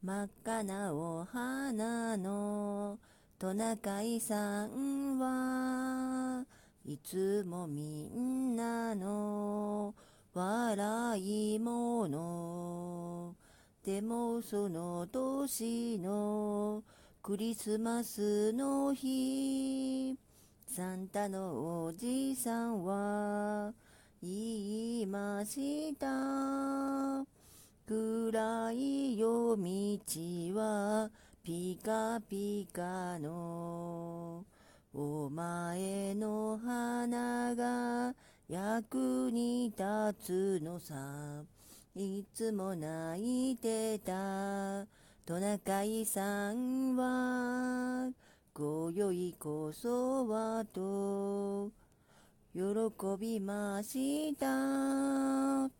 真っ赤なお花のトナカイさんはいつもみんなの笑い者でもその年のクリスマスの日サンタのおじさんは言いました。暗い夜道はピカピカのお前の花が役に立つのさ。いつも泣いてた。トナカイさんは今宵こそはと。喜びました。